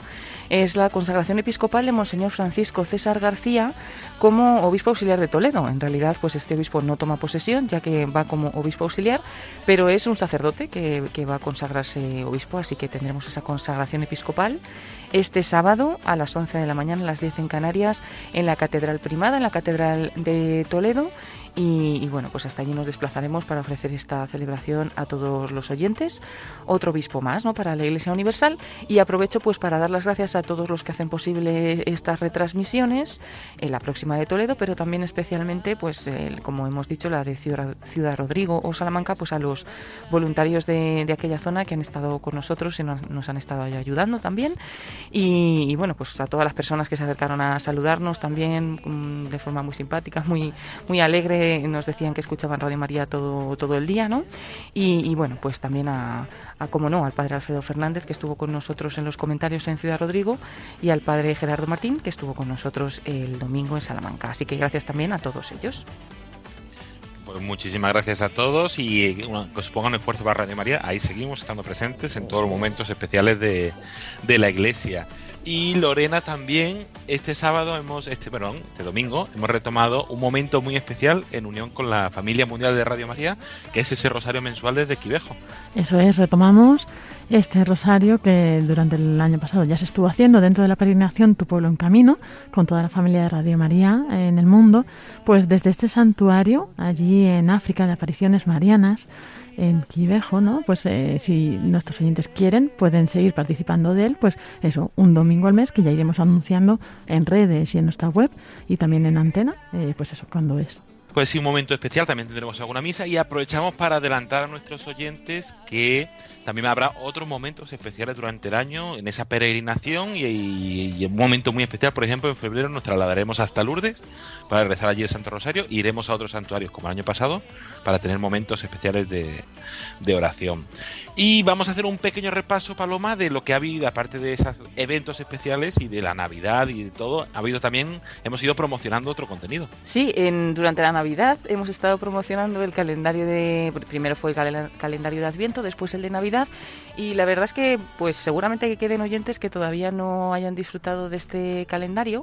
L: Es la consagración episcopal de Monseñor Francisco César García como obispo auxiliar de Toledo. En realidad, pues este obispo no toma posesión, ya que va como obispo auxiliar, pero es un sacerdote que, que va a consagrarse obispo, así que tendremos esa consagración episcopal este sábado a las 11 de la mañana, a las 10 en Canarias, en la Catedral Primada, en la Catedral de Toledo. Y, bueno, pues hasta allí nos desplazaremos para ofrecer esta celebración a todos los oyentes. Otro obispo más, ¿no? Para la Iglesia Universal. Y aprovecho pues para dar las gracias a todos los que hacen posible estas retransmisiones, en la próxima de Toledo, pero también especialmente, pues el- como hemos dicho, la de Ciudad, Rodrigo o Salamanca, pues a los voluntarios de, de aquella zona que han estado con nosotros y nos, nos han estado ayudando también. Y, y, bueno, pues a todas las personas que se acercaron a saludarnos también mm, de forma muy simpática, muy, muy alegre, nos decían que escuchaban Radio María todo, todo el día, ¿no? Y, bueno, pues también a, a, como no, al padre Alfredo Fernández, que estuvo con nosotros en los comentarios en Ciudad Rodrigo, y al padre Gerardo Martín, que estuvo con nosotros el domingo en Salamanca. Así que gracias también a todos ellos.
A: Pues muchísimas gracias a todos y que os pongan esfuerzo para Radio María. Ahí seguimos estando presentes en todos los momentos especiales de, de la Iglesia. Y Lorena también, este sábado hemos, este perdón, este domingo, hemos retomado un momento muy especial en unión con la familia mundial de Radio María, que es ese rosario mensual desde Quivejo.
M: Eso es, retomamos este rosario que durante el año pasado ya se estuvo haciendo dentro de la peregrinación Tu Pueblo en Camino, con toda la familia de Radio María en el mundo, pues desde este santuario, allí en África de apariciones marianas, en Quivejo, ¿no? Pues eh, si nuestros oyentes quieren, pueden seguir participando de él, pues eso, un domingo al mes que ya iremos anunciando en redes y en nuestra web y también en antena, eh, pues eso, cuando es.
A: Pues sí, un momento especial, también tendremos alguna misa y aprovechamos para adelantar a nuestros oyentes que también habrá otros momentos especiales durante el año en esa peregrinación y, y un momento muy especial, por ejemplo, en febrero nos trasladaremos hasta Lourdes para rezar allí el Santo Rosario e iremos a otros santuarios como el año pasado para tener momentos especiales de, oración. Y vamos a hacer un pequeño repaso, Paloma, de lo que ha habido, aparte de esos eventos especiales y de la Navidad y de todo, ha habido también, hemos ido promocionando otro contenido.
L: Sí, en, durante la Navidad hemos estado promocionando el calendario de... Primero fue el calen- calendario de Adviento, después el de Navidad. Y la verdad es que, pues seguramente que queden oyentes que todavía no hayan disfrutado de este calendario,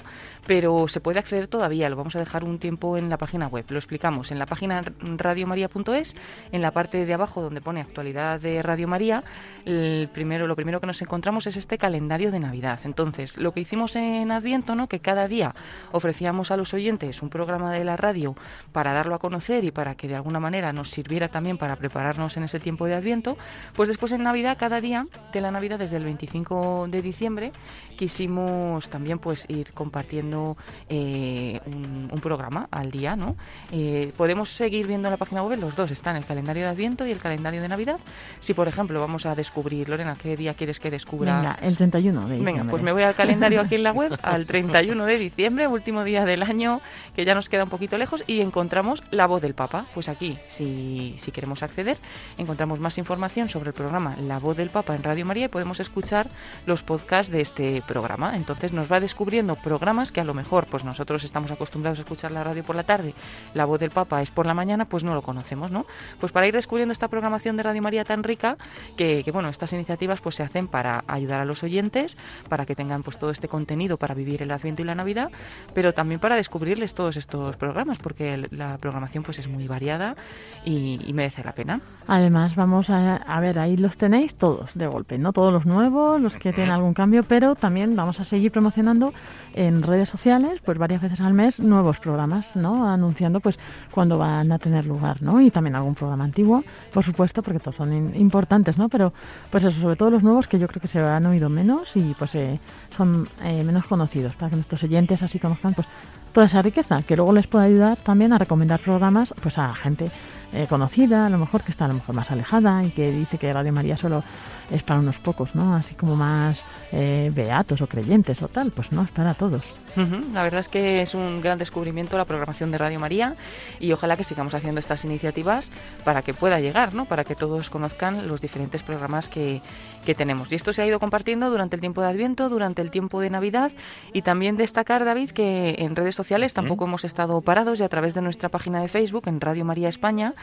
L: pero se puede acceder todavía. Lo vamos a dejar un tiempo en la página web. Lo explicamos en la página radiomaria.es, en la parte de abajo donde pone actualidad de Radio María. El primero, lo primero que nos encontramos es este calendario de Navidad. Entonces, lo que hicimos en Adviento, ¿no? que cada día ofrecíamos a los oyentes un programa de la radio para darlo a conocer y para que de alguna manera nos sirviera también para prepararnos en ese tiempo de Adviento, pues después en Navidad, cada día de la Navidad, desde el 25 de diciembre, quisimos también pues ir compartiendo eh, un, un programa al día, ¿no? Eh, podemos seguir viendo en la página web, los dos están, el calendario de Adviento y el calendario de Navidad. Si, por ejemplo, vamos a descubrir, Lorena, ¿qué día quieres que descubra?
M: Venga, el 31 de
L: Venga,
M: diciembre.
L: pues me voy al calendario aquí en la web, <laughs> al 31 de diciembre, último día del año, que ya nos queda un poquito lejos, y encontramos la voz del Papa. Pues aquí, si, si queremos acceder, encontramos más información sobre el programa La voz del Papa en Radio María y podemos escuchar los podcasts de este programa. Entonces nos va descubriendo programas que a lo mejor pues nosotros estamos acostumbrados a escuchar la radio por la tarde, la voz del Papa es por la mañana, pues no lo conocemos, ¿no? Pues para ir descubriendo esta programación de Radio María tan rica, que, que, bueno, estas iniciativas pues se hacen para ayudar a los oyentes, para que tengan pues todo este contenido para vivir el Adviento y la Navidad, pero también para descubrirles todos estos programas, porque la programación pues es muy variada y, y merece la pena.
M: Además, vamos a, a ver, ahí los tenéis todos de golpe, no todos los nuevos, los que tienen algún cambio, pero también vamos a seguir promocionando en redes sociales, pues varias veces al mes, nuevos programas, ¿no? Anunciando, pues, cuándo van a tener lugar, ¿no? Y también algún programa antiguo, por supuesto, porque todos son importantes, ¿no? Pero, pues eso, sobre todo los nuevos que yo creo que se han oído menos y, pues, eh, son eh, menos conocidos, para que nuestros oyentes así conozcan, pues, toda esa riqueza, que luego les puede ayudar también a recomendar programas, pues, a gente eh, conocida, a lo mejor que está a lo mejor más alejada y que dice que Radio María solo es para unos pocos, ¿no? Así como más eh, beatos o creyentes o tal, pues no, es para todos.
L: Ujú, La verdad es que es un gran descubrimiento la programación de Radio María y ojalá que sigamos haciendo estas iniciativas para que pueda llegar, ¿no? Para que todos conozcan los diferentes programas que, que tenemos. Y esto se ha ido compartiendo durante el tiempo de Adviento, durante el tiempo de Navidad y también destacar, David, que en redes sociales tampoco hemos estado parados y a través de nuestra página de Facebook, en Radio María España,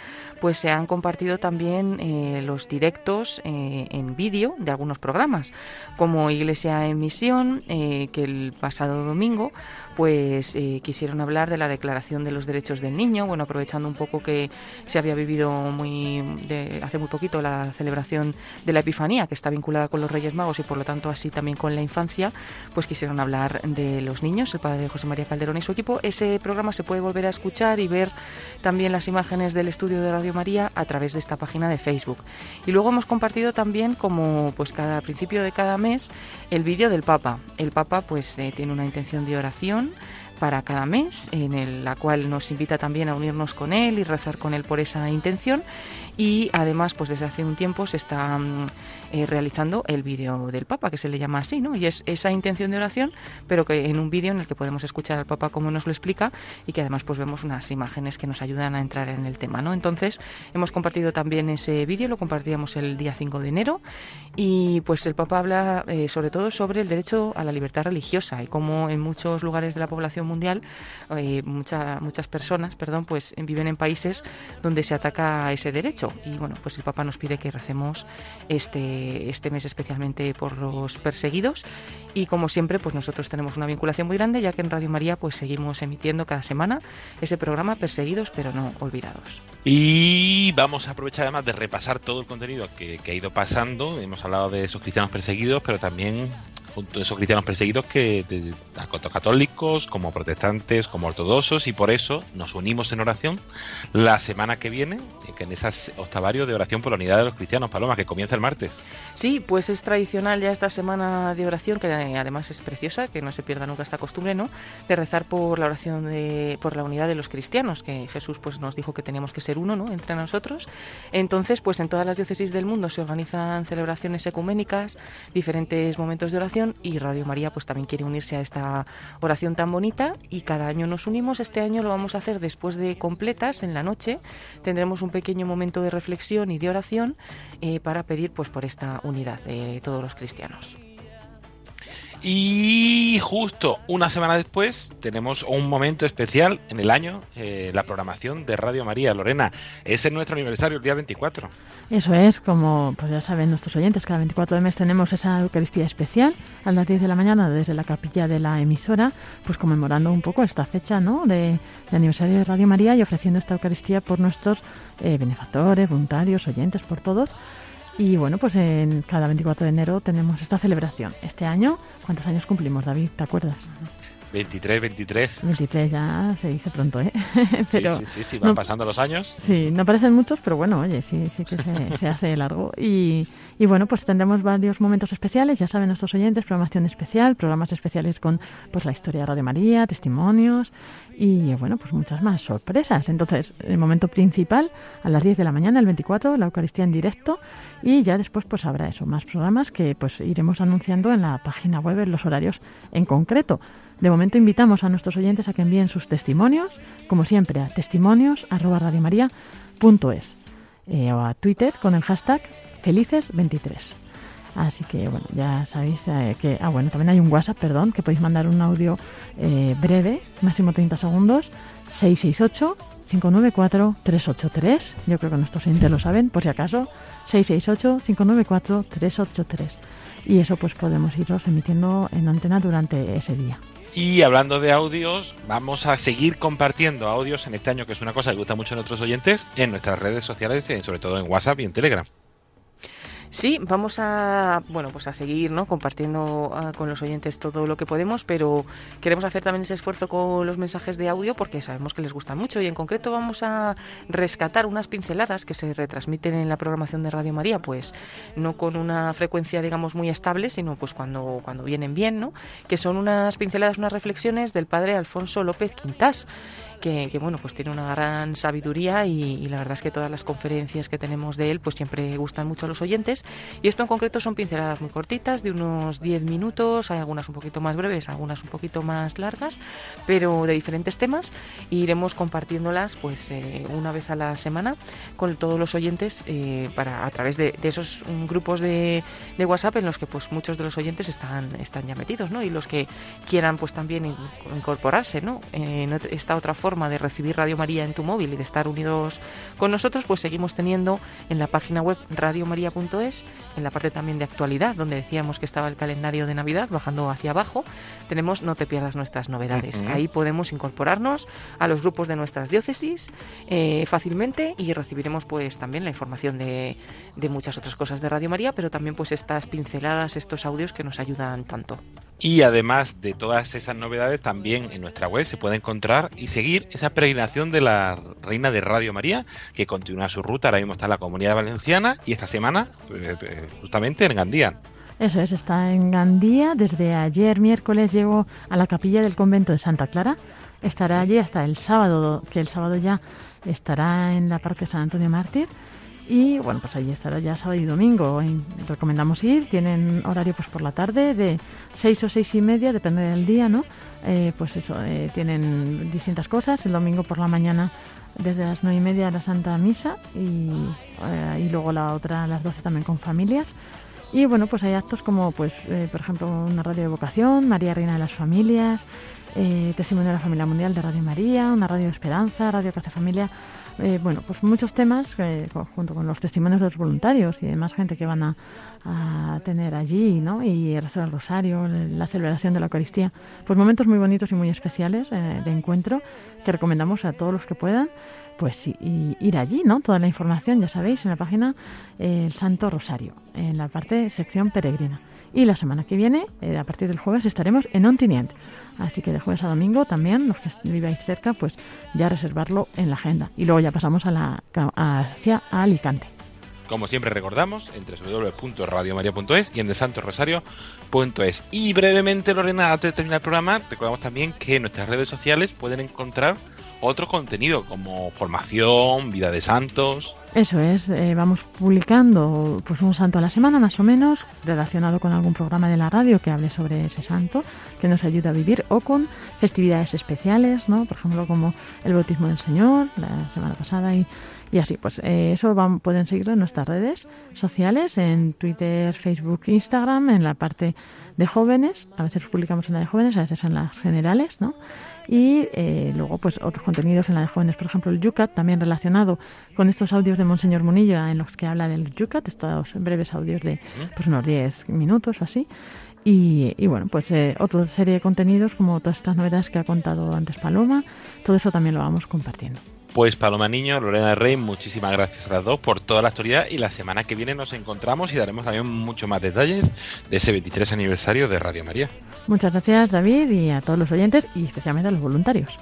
L: pues se han compartido también eh, los directos eh, en vídeo de algunos programas, como Iglesia en Misión, eh, que el pasado domingo pues eh, quisieron hablar de la Declaración de los Derechos del Niño, bueno, aprovechando un poco que se había vivido muy de- hace muy poquito la celebración de la Epifanía, que está vinculada con los Reyes Magos y por lo tanto así también con la infancia, pues quisieron hablar de los niños, el padre José María Calderón y su equipo. Ese programa se puede volver a escuchar y ver también las imágenes del estudio de Radio María a través de esta página de Facebook. Y luego hemos compartido también, como pues cada principio de cada mes, el vídeo del Papa. El Papa pues eh, tiene una intención de oración para cada mes, en el- la cual nos invita también a unirnos con él y rezar con él por esa intención. Y además, pues desde hace un tiempo se está mm, eh, realizando el vídeo del Papa, que se le llama así, ¿no? Y es esa intención de oración, pero que en un vídeo en el que podemos escuchar al Papa cómo nos lo explica y que además pues vemos unas imágenes que nos ayudan a entrar en el tema, ¿no? Entonces, hemos compartido también ese vídeo, lo compartíamos el día 5 de enero y pues el Papa habla eh, sobre todo sobre el derecho a la libertad religiosa y cómo en muchos lugares de la población mundial eh, mucha- muchas personas, perdón, pues viven en países donde se ataca ese derecho y bueno, pues el Papa nos pide que recemos este este mes especialmente por los perseguidos y como siempre, pues nosotros tenemos una vinculación muy grande ya que en Radio María pues seguimos emitiendo cada semana ese programa Perseguidos pero no olvidados.
A: Y vamos a aprovechar además de repasar todo el contenido que, que ha ido pasando. Hemos hablado de esos cristianos perseguidos, pero también junto a esos cristianos perseguidos que tanto católicos como protestantes como ortodoxos y por eso nos unimos en oración la semana que viene que en esas octavario de oración por la unidad de los cristianos Paloma que comienza el martes
L: Sí, pues es tradicional ya esta semana de oración, que además es preciosa, que no se pierda nunca esta costumbre, ¿no? De rezar por la oración de, por la unidad de los cristianos, que Jesús pues nos dijo que teníamos que ser uno, ¿no? Entre nosotros. Entonces, pues en todas las diócesis del mundo se organizan celebraciones ecuménicas, diferentes momentos de oración y Radio María pues también quiere unirse a esta oración tan bonita y cada año nos unimos. Este año lo vamos a hacer después de completas en la noche. Tendremos un pequeño momento de reflexión y de oración eh, para pedir pues por esta unidad de todos los cristianos.
A: y justo una semana después tenemos un momento especial en el año eh, la programación de Radio María Lorena ese es nuestro aniversario el día 24
M: Eso es, como pues ya saben nuestros oyentes, cada 24 de mes tenemos esa Eucaristía especial a las 10 de la mañana desde la capilla de la emisora, pues conmemorando un poco esta fecha ¿no? de, de aniversario de Radio María y ofreciendo esta Eucaristía por nuestros eh, benefactores, voluntarios, oyentes, por todos. Y bueno, pues en cada 24 de enero tenemos esta celebración. Este año, ¿cuántos años cumplimos, David? ¿Te acuerdas?
A: 23 23
M: 23 ya se dice pronto, ¿eh?
A: sí, <laughs> sí, sí, sí, van
M: no-
A: pasando los años
M: Sí, no parecen muchos, pero bueno, oye, sí, sí que se, <laughs> se hace largo. Y, y bueno, pues tendremos varios momentos especiales, ya saben nuestros oyentes, programación especial, programas especiales con pues la historia de Radio María, testimonios y bueno, pues muchas más sorpresas. Entonces, el momento principal a las 10 de la mañana, el 24, la Eucaristía en directo y ya después pues habrá eso, más programas que pues iremos anunciando en la página web en los horarios en concreto. De momento invitamos a nuestros oyentes a que envíen sus testimonios, como siempre, a testimonios@radiomaria.es eh, o a Twitter con el hashtag felices23. Así que bueno, ya sabéis eh, que ah bueno, también hay un WhatsApp, perdón, que podéis mandar un audio eh, breve, máximo 30 segundos, 668 594 383. Yo creo que nuestros oyentes lo saben, por si acaso, 668 594 383. Y eso pues podemos irlos emitiendo en antena durante ese día.
A: Y hablando de audios, vamos a seguir compartiendo audios en este año, que es una cosa que gusta mucho a nuestros oyentes, en nuestras redes sociales, sobre todo en WhatsApp y en Telegram.
L: Sí, vamos a bueno pues a seguir ¿no? compartiendo ah, con los oyentes todo lo que podemos, pero queremos hacer también ese esfuerzo con los mensajes de audio porque sabemos que les gustan mucho y en concreto vamos a rescatar unas pinceladas que se retransmiten en la programación de Radio María, pues no con una frecuencia digamos muy estable, sino pues cuando cuando vienen bien, ¿no? Que son unas pinceladas, unas reflexiones del padre Alfonso López Quintás que, que, bueno pues tiene una gran sabiduría y, la verdad es que todas las conferencias que tenemos de él pues siempre gustan mucho a los oyentes. Y esto en concreto son pinceladas muy cortitas de unos 10 minutos hay algunas un poquito más breves algunas un poquito más largas pero de diferentes temas. E iremos compartiéndolas pues eh, una vez a la semana con todos los oyentes eh, para a través de, esos mm, grupos de, WhatsApp en los que pues muchos de los oyentes están están ya metidos no y los que quieran pues también in- incorporarse no en ot- esta otra forma forma de recibir Radio María en tu móvil y de estar unidos con nosotros, pues seguimos teniendo en la página web radiomaria.es, en la parte también de actualidad, donde decíamos que estaba el calendario de Navidad, bajando hacia abajo, tenemos No te pierdas nuestras novedades. Ahí podemos incorporarnos a los grupos de nuestras diócesis eh, fácilmente y recibiremos pues también la información de, de muchas otras cosas de Radio María, pero también pues estas pinceladas, estos audios que nos ayudan tanto.
A: Y además de todas esas novedades, también en nuestra web se puede encontrar y seguir esa peregrinación de la Reina de Radio María, que continúa su ruta. Ahora mismo está en la Comunidad Valenciana y esta semana, eh, justamente en Gandía.
M: Eso es, está en Gandía. Desde ayer miércoles llegó a la capilla del convento de Santa Clara. Estará allí hasta el sábado, que el sábado ya estará en la parroquia San Antonio Mártir. Y bueno, pues allí estará ya sábado y domingo. Recomendamos ir. Tienen horario pues por la tarde de seis o seis y media, depende del día, ¿no? Eh, pues eso, eh, tienen distintas cosas. El domingo por la mañana desde las nueve y media la Santa Misa y, eh, y luego la otra a las 12 también con familias. Y bueno, pues hay actos como, pues, por ejemplo, una radio de vocación, María Reina de las Familias, Testimonio de la Familia Mundial de Radio María, una radio de esperanza, Radio Casa Familia. Eh, bueno, pues muchos temas eh, junto con los testimonios de los voluntarios y demás gente que van a, tener allí, ¿no? Y el del rosario, la celebración de la Eucaristía. Pues momentos muy bonitos y muy especiales eh, de encuentro que recomendamos a todos los que puedan pues y ir allí, ¿no? Toda la información, ya sabéis, en la página eh, El Santo Rosario, en la parte sección peregrina. Y la semana que viene, eh, a partir del jueves, estaremos en Ontinient. Así que de jueves a domingo también, los que viváis cerca, pues ya reservarlo en la agenda. Y luego ya pasamos a la, hacia Alicante.
A: Como siempre recordamos, en www.radiomaria.es y en desantorosario.es. Y brevemente, Lorena, antes de terminar el programa, recordamos también que en nuestras redes sociales pueden encontrar otro contenido como formación, vida de santos.
M: Eso es, eh, vamos publicando pues un santo a la semana más o menos, relacionado con algún programa de la radio que hable sobre ese santo, que nos ayude a vivir, o con festividades especiales, ¿no? Por ejemplo, como el bautismo del Señor, la semana pasada, y, y así. Pues eh, eso van, pueden seguirlo en nuestras redes sociales, en Twitter, Facebook, Instagram, en la parte de jóvenes, a veces publicamos en la de jóvenes, a veces en las generales, ¿no? Y eh, luego pues otros contenidos en la de jóvenes, por ejemplo el Yucat, también relacionado con estos audios de Monseñor Munilla en los que habla del Yucat, estos breves audios de pues unos 10 minutos o así. Y, y bueno, pues eh, otra serie de contenidos como todas estas novedades que ha contado antes Paloma, todo eso también lo vamos compartiendo.
A: Pues Paloma Niño, Lorena Rey, muchísimas gracias a las dos por toda la actualidad y la semana que viene nos encontramos y daremos también mucho más detalles de ese 23 aniversario de Radio María.
M: Muchas gracias David y a todos los oyentes y especialmente a los voluntarios.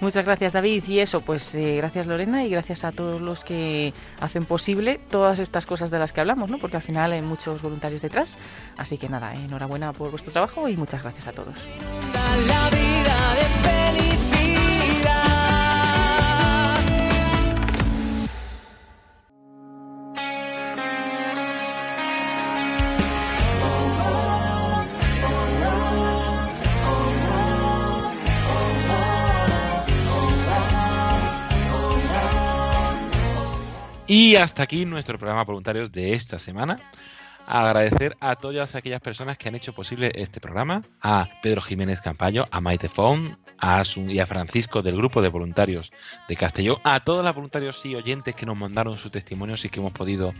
L: Muchas gracias David y eso, pues eh, gracias Lorena y gracias a todos los que hacen posible todas estas cosas de las que hablamos, ¿no? Porque al final hay muchos voluntarios detrás. Así que nada, enhorabuena por vuestro trabajo y muchas gracias a todos.
A: Y hasta aquí nuestro programa voluntarios de esta semana. Agradecer a todas aquellas personas que han hecho posible este programa, a Pedro Jiménez Campayo, a Maite Fon, a Asun y a Francisco del grupo de voluntarios de Castellón, a todos los voluntarios y oyentes que nos mandaron sus testimonios y que hemos podido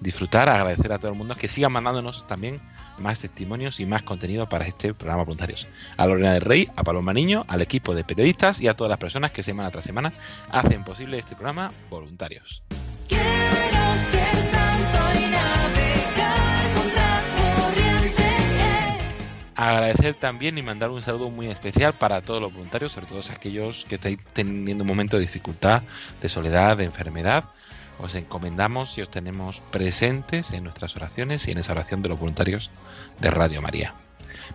A: disfrutar, agradecer a todo el mundo que sigan mandándonos también más testimonios y más contenido para este programa voluntarios. A Lorena del Rey, a Paloma Niño, al equipo de periodistas y a todas las personas que semana tras semana hacen posible este programa voluntarios. Agradecer también y mandar un saludo muy especial para todos los voluntarios, sobre todo aquellos que estáis teniendo un momento de dificultad, de soledad, de enfermedad. Os encomendamos y os tenemos presentes en nuestras oraciones y en esa oración de los voluntarios de Radio María.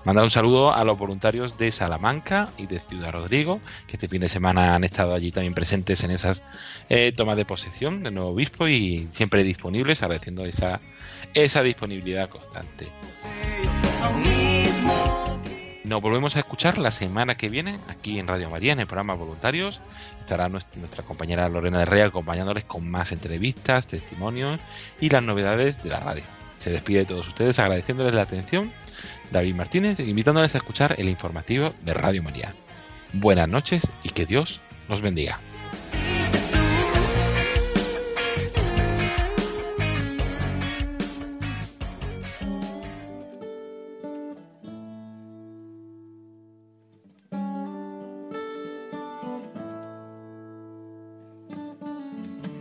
A: Mandar un saludo a los voluntarios de Salamanca y de Ciudad Rodrigo, que este fin de semana han estado allí también presentes en esas eh, tomas de posesión del nuevo obispo y siempre disponibles, agradeciendo esa, esa disponibilidad constante. Nos volvemos a escuchar la semana que viene aquí en Radio María, en el programa Voluntarios. Estará nuestra, compañera Lorena de Rey acompañándoles con más entrevistas, testimonios y las novedades de la radio. Se despide de todos ustedes agradeciéndoles la atención. David Martínez, invitándoles a escuchar el informativo de Radio María. Buenas noches y que Dios Nos bendiga.